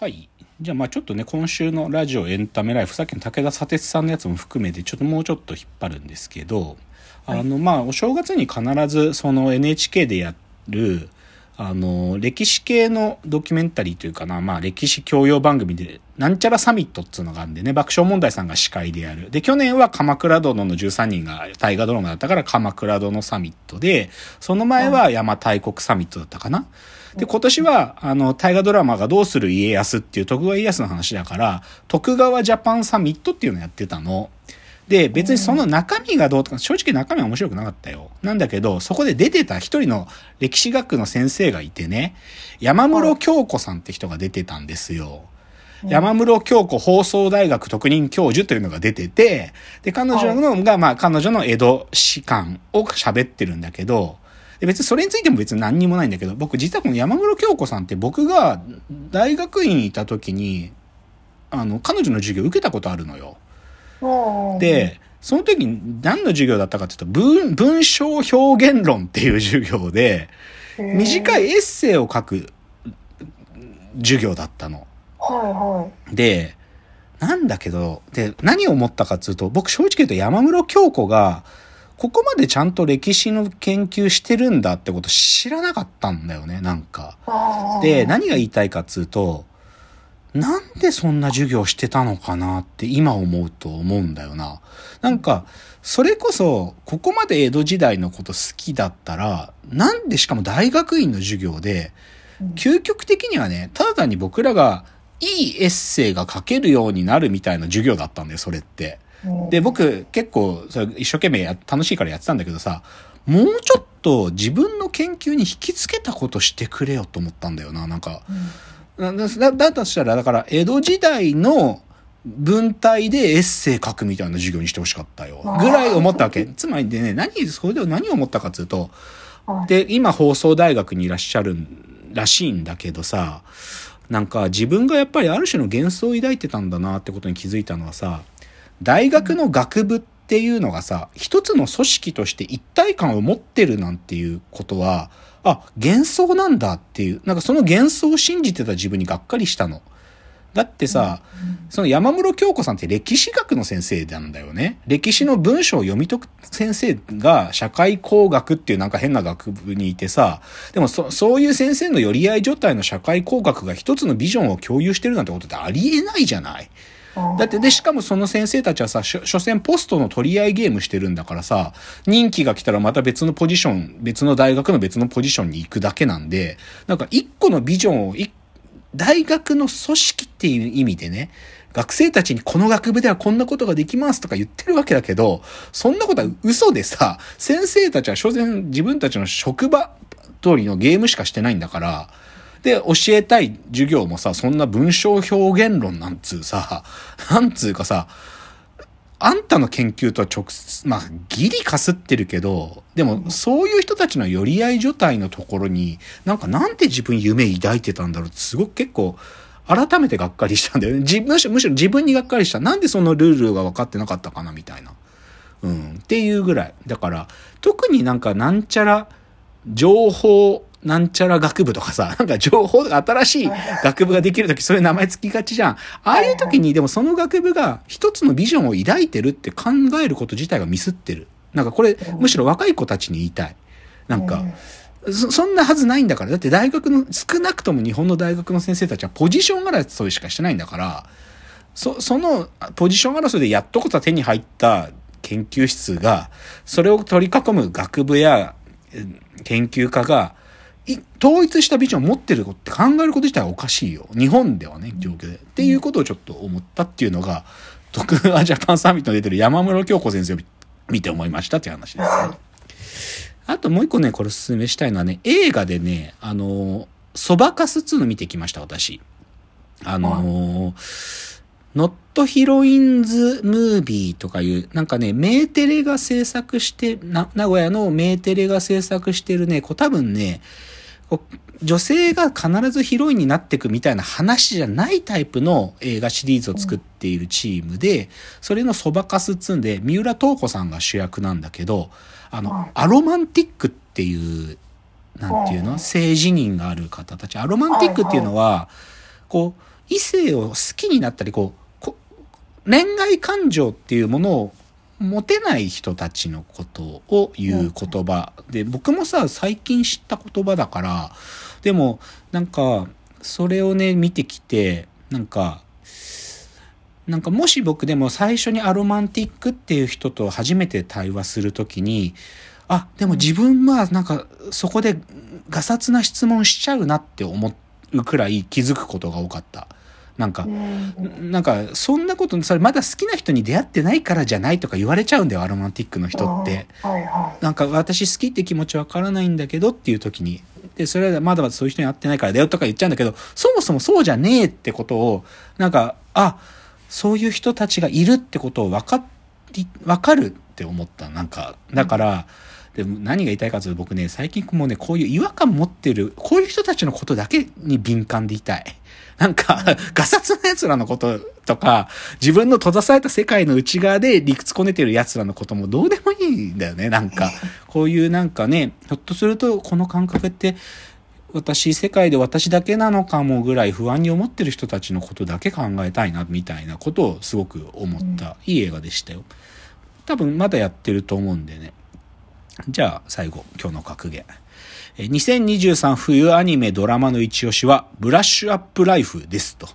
はい。じゃあまあちょっとね、今週のラジオエンタメライフ、さっきの武田砂鉄さんのやつも含めて、ちょっともうちょっと引っ張るんですけど、あの、まあお正月に必ずその NHK でやる、あの、歴史系のドキュメンタリーというかな、まあ歴史教養番組で、なんちゃらサミットっつうのがあるんでね、爆笑問題さんが司会でやる。で、去年は鎌倉殿の13人が大河ドラマだったから鎌倉殿サミットで、その前は邪馬台国サミットだったかな。で、今年は、あの、大河ドラマがどうする家康っていう徳川家康の話だから、徳川ジャパンサミットっていうのをやってたの。で、別にその中身がどうとか、正直中身は面白くなかったよ。なんだけど、そこで出てた一人の歴史学の先生がいてね、山室京子さんって人が出てたんですよ。山室京子放送大学特任教授というのが出てて、で、彼女のが、まあ、彼女の江戸史観を喋ってるんだけど、で別にそれについても別に何にもないんだけど、僕実はこの山室京子さんって僕が大学院にいた時に、あの、彼女の授業受けたことあるのよ。で、その時に何の授業だったかっていうと、文、文章表現論っていう授業で、短いエッセイを書く授業だったの。はで、なんだけど、で、何を思ったかっていうと、僕正直言うと山室京子が、ここまでちゃんと歴史の研究してるんだってこと知らなかったんだよね、なんか。で、何が言いたいかっつうと、なんでそんな授業してたのかなって今思うと思うんだよな。なんか、それこそ、ここまで江戸時代のこと好きだったら、なんでしかも大学院の授業で、究極的にはね、ただ単に僕らがいいエッセイが書けるようになるみたいな授業だったんだよ、それって。で、僕結構それ一生懸命や楽しいからやってたんだけどさ、もうちょっと自分の研究に引きつけたことしてくれよと思ったんだよな、なんか。だだだとしたら、だから江戸時代の文体でエッセイ書くみたいな授業にしてほしかったよ。ぐらい思ったわけ。つまりでね、何、それで何を思ったかっていうと、で、今放送大学にいらっしゃるらしいんだけどさ、なんか自分がやっぱりある種の幻想を抱いてたんだなってことに気づいたのはさ、大学の学部っていうのがさ、一つの組織として一体感を持ってるなんていうことは、あ、幻想なんだっていう、なんかその幻想を信じてた自分にがっかりしたの。だってさ、その山室京子さんって歴史学の先生なんだよね。歴史の文章を読み解く先生が社会工学っていうなんか変な学部にいてさ、でもそそういう先生の寄り合い状態の社会工学が一つのビジョンを共有してるなんてことってありえないじゃない。だって、で、しかもその先生たちはさ、しょ所詮ポストの取り合いゲームしてるんだからさ、任期が来たらまた別のポジション、別の大学の別のポジションに行くだけなんで、なんか一個のビジョンを、大学の組織っていう意味でね、学生たちにこの学部ではこんなことができますとか言ってるわけだけど、そんなことは嘘でさ、先生たちは所詮自分たちの職場通りのゲームしかしてないんだから、で、教えたい授業もさ、そんな文章表現論なんつうさ、なんつうかさ、あんたの研究とは直接、まあ、ギリかすってるけど、でも、そういう人たちの寄り合い所帯のところに、なんかなんで自分夢抱いてたんだろうって、すごく結構、改めてがっかりしたんだよね。自むしろ、むしろ自分にがっかりした。なんでそのルールが分かってなかったかな、みたいな。うん。っていうぐらい。だから、特になんかなんちゃら、情報、なんちゃら学部とかさ、なんか情報が新しい学部ができるとき、それ名前つきがちじゃん。ああいう時にでもその学部が一つのビジョンを抱いてるって考えること自体がミスってる。なんかこれ、むしろ若い子たちに言いたい。なんか、そそんなはずないんだから。だって大学の、少なくとも日本の大学の先生たちはポジション争いしかしてないんだから、そ、そのポジション争いでやっとこそ手に入った研究室が、それを取り囲む学部やえ研究家が、い統一したビジョンを持ってるって考えること自体はおかしいよ。日本ではね、状況で。っていうことをちょっと思ったっていうのが、徳川 ジャパンサミットに出てる山室京子先生を見見て思いましたっていう話ですね。あともう一個ね、これお勧めしたいのはね、映画でね、あの、そばかす2の見てきました、私。あのー、ノットヒロインズムービーとかいう、なんかね、メーテレが制作して、な、名古屋のメーテレが制作してるね、こう多分ね、女性が必ずヒロインになっていくみたいな話じゃないタイプの映画シリーズを作っているチームで、それのそばかすっつんで、三浦透子さんが主役なんだけど、あの、アロマンティックっていう、なんていうの？性自認がある方たち。アロマンティックっていうのは、こう、異性を好きになったり、こう、こ恋愛感情っていうものを持てない人たちのことを言う言葉で、僕もさ、最近知った言葉だから、でも、なんか、それをね、見てきて、なんか、なんかもし僕でも最初にアロマンティックっていう人と初めて対話するときに、あ、でも自分はなんかそこでガサツな質問しちゃうなって思うくらい気づくことが多かった。なんか、なんか、そんなこと、それまだ好きな人に出会ってないからじゃないとか言われちゃうんだよ、アロマンティックの人って。なんか、私好きって気持ちわからないんだけどっていう時に。で、それはまだまだそういう人に会ってないからだよとか言っちゃうんだけど、そもそもそうじゃねえってことを、なんか、あ、そういう人たちがいるってことを分かり、分かるって思った。なんか、だから、でも何が言いたいかというと僕ね、最近もうね、こういう違和感持ってる、こういう人たちのことだけに敏感でいたい。なんか、ガサツな奴らのこととか、自分の閉ざされた世界の内側で理屈こねてる奴らのこともどうでもいいんだよね、なんか。こういうなんかね、ひょっとするとこの感覚って、私、世界で私だけなのかもぐらい不安に思ってる人たちのことだけ考えたいな、みたいなことをすごく思った、いい映画でしたよ。多分まだやってると思うんでね。じゃあ、最後、今日の格言。2023冬アニメドラマの一押しは、ブラッシュアップライフですと。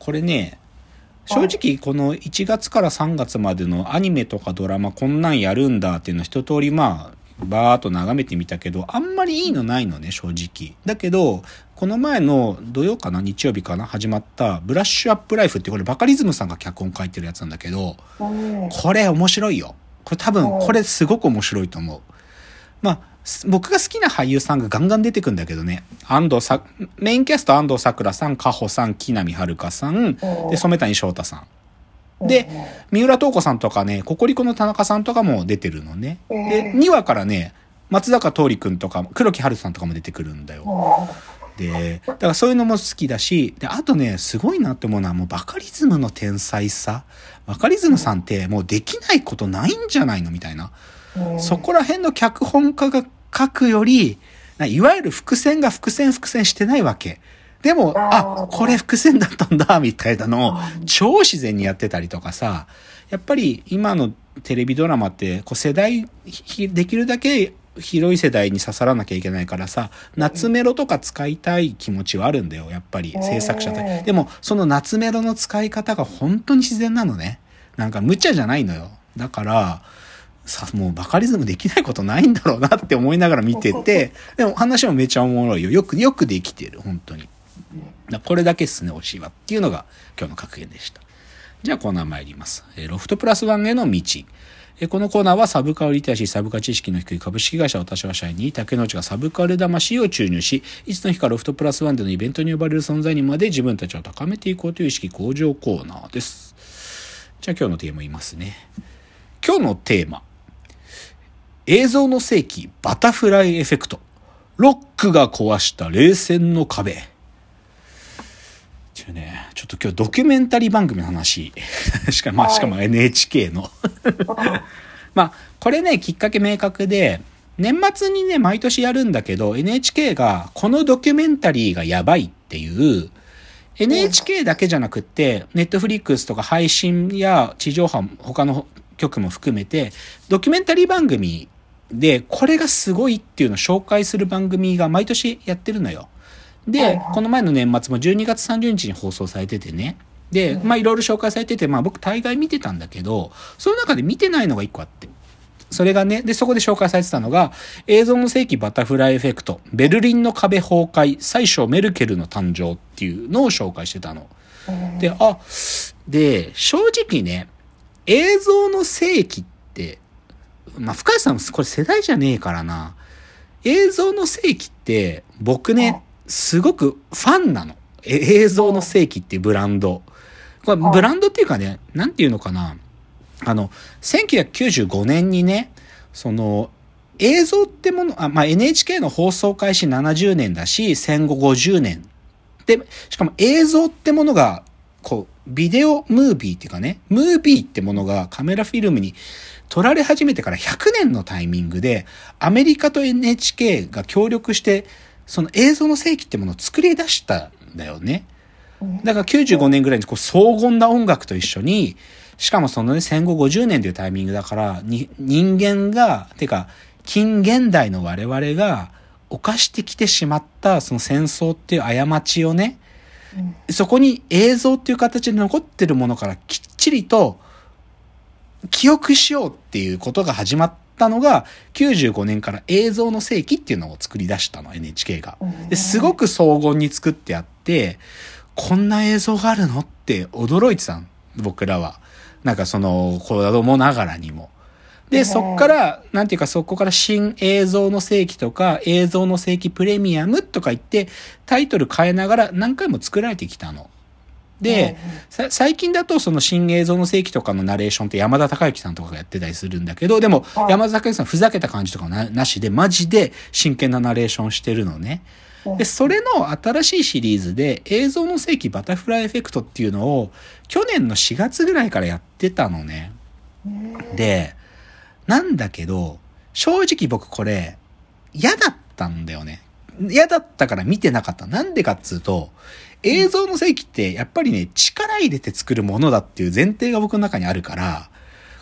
これね、正直この1月から3月までのアニメとかドラマこんなんやるんだっていうのは一通りまあ、バーっと眺めてみたけど、あんまりいいのないのね、正直。だけど、この前の土曜かな日曜日かな始まったブラッシュアップライフってこれバカリズムさんが脚本書いてるやつなんだけど、これ面白いよ。これ多分、これすごく面白いと思う。まあ、僕が好きな俳優さんがガンガン出てくんだけどね。安藤さ、メインキャスト安藤サクラさん、カホさん、木南遥さん、で、染谷翔太さん。で、三浦透子さんとかね、ココリコの田中さんとかも出てるのね。で、2話からね、松坂桃李くんとか、黒木春さんとかも出てくるんだよ。で、だからそういうのも好きだし、で、あとね、すごいなって思うのはもうバカリズムの天才さ。バカリズムさんってもうできないことないんじゃないの？みたいな。そこら辺の脚本家が書くより、いわゆる伏線が伏線伏線してないわけ。でも、あ、これ伏線だったんだ、みたいなのを超自然にやってたりとかさ、やっぱり今のテレビドラマって、こう世代、できるだけ広い世代に刺さらなきゃいけないからさ、夏メロとか使いたい気持ちはあるんだよ、やっぱり制作者でも、その夏メロの使い方が本当に自然なのね。なんか無茶じゃないのよ。だから、さ、もうバカリズムできないことないんだろうなって思いながら見てて、でも話もめちゃおもろいよ。よく、よくできてる、本当に。これだけっすね、推しは。っていうのが今日の格言でした。じゃあコーナー参ります。ロフトプラスワンへの道。このコーナーはサブカルリテラシー、サブカ知識の低い株式会社私は社員に竹之内がサブカル魂を注入し、いつの日かロフトプラスワンでのイベントに呼ばれる存在にまで自分たちを高めていこうという意識向上コーナーです。じゃあ今日のテーマ言いますね。今日のテーマ。映像の世紀バタフライエフェクト。ロックが壊した冷戦の壁。ちょね、ちょっと今日ドキュメンタリー番組の話。しかも、まあ、しかも NHK の まあ、これね、きっかけ明確で、年末にね、毎年やるんだけど、NHK がこのドキュメンタリーがやばいっていう、NHK だけじゃなくって、Netflix とか配信や地上波、他の局も含めて、ドキュメンタリー番組で、これがすごいっていうのを紹介する番組が毎年やってるのよ。で、この前の年末も12月30日に放送されててね。で、まあいろいろ紹介されてて、まあ僕大概見てたんだけど、その中で見てないのが一個あって。それがね、で、そこで紹介されてたのが、映像の世紀バタフライエフェクト、ベルリンの壁崩壊、最初メルケルの誕生っていうのを紹介してたの。で、あ、で、正直ね、映像の世紀って、まあ、深谷さんこれ世代じゃねえからな。映像の世紀って、僕ね、すごくファンなの。映像の世紀っていうブランド。これブランドっていうかね、なんていうのかな。あの、1995年にね、その、映像ってもの、あまあ、NHK の放送開始70年だし、戦後50年。で、しかも映像ってものが、こう、ビデオムービーっていうかね、ムービーってものがカメラフィルムに撮られ始めてから100年のタイミングで、アメリカと NHK が協力して、その映像の世紀ってものを作り出したんだよね。だから95年ぐらいにこう荘厳な音楽と一緒に、しかもそのね、戦後50年というタイミングだから、に、人間が、てか、近現代の我々が犯してきてしまったその戦争っていう過ちをね、うん、そこに映像っていう形で残ってるものからきっちりと記憶しようっていうことが始まったのが95年から映像の世紀っていうのを作り出したの NHK が。ですごく荘厳に作ってあってこんな映像があるのって驚いてた僕らは。なんかその子供ながらにも。で、そっから、なんていうかそこから新映像の世紀とか映像の世紀プレミアムとか言ってタイトル変えながら何回も作られてきたの。で、最近だとその新映像の世紀とかのナレーションって山田孝之さんとかがやってたりするんだけど、でも山田孝之さんふざけた感じとかななしでマジで真剣なナレーションしてるのね。で、それの新しいシリーズで映像の世紀バタフライエフェクトっていうのを去年の4月ぐらいからやってたのね。で、なんだけど、正直僕これ嫌だったんだよね。嫌だったから見てなかった。なんでかっつうと、映像の世紀ってやっぱりね、力入れて作るものだっていう前提が僕の中にあるから、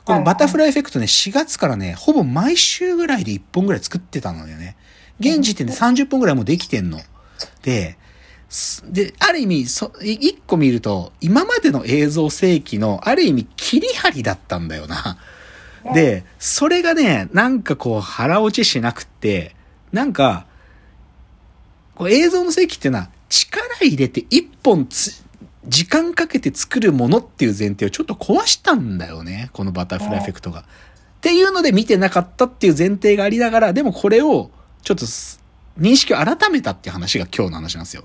このバタフライエフェクトね、4月からね、ほぼ毎週ぐらいで1本ぐらい作ってたのよね。現時点で30本ぐらいもうできてんの。で、で、ある意味、そ、一個見ると、今までの映像世紀の、ある意味、切り張りだったんだよな。で、それがね、なんかこう、腹落ちしなくって、なんか、こう映像の世紀っていうのは、力入れて一本つ、時間かけて作るものっていう前提をちょっと壊したんだよね。このバタフライエフェクトが。っていうので見てなかったっていう前提がありながら、でもこれをちょっと認識を改めたっていう話が今日の話なんですよ。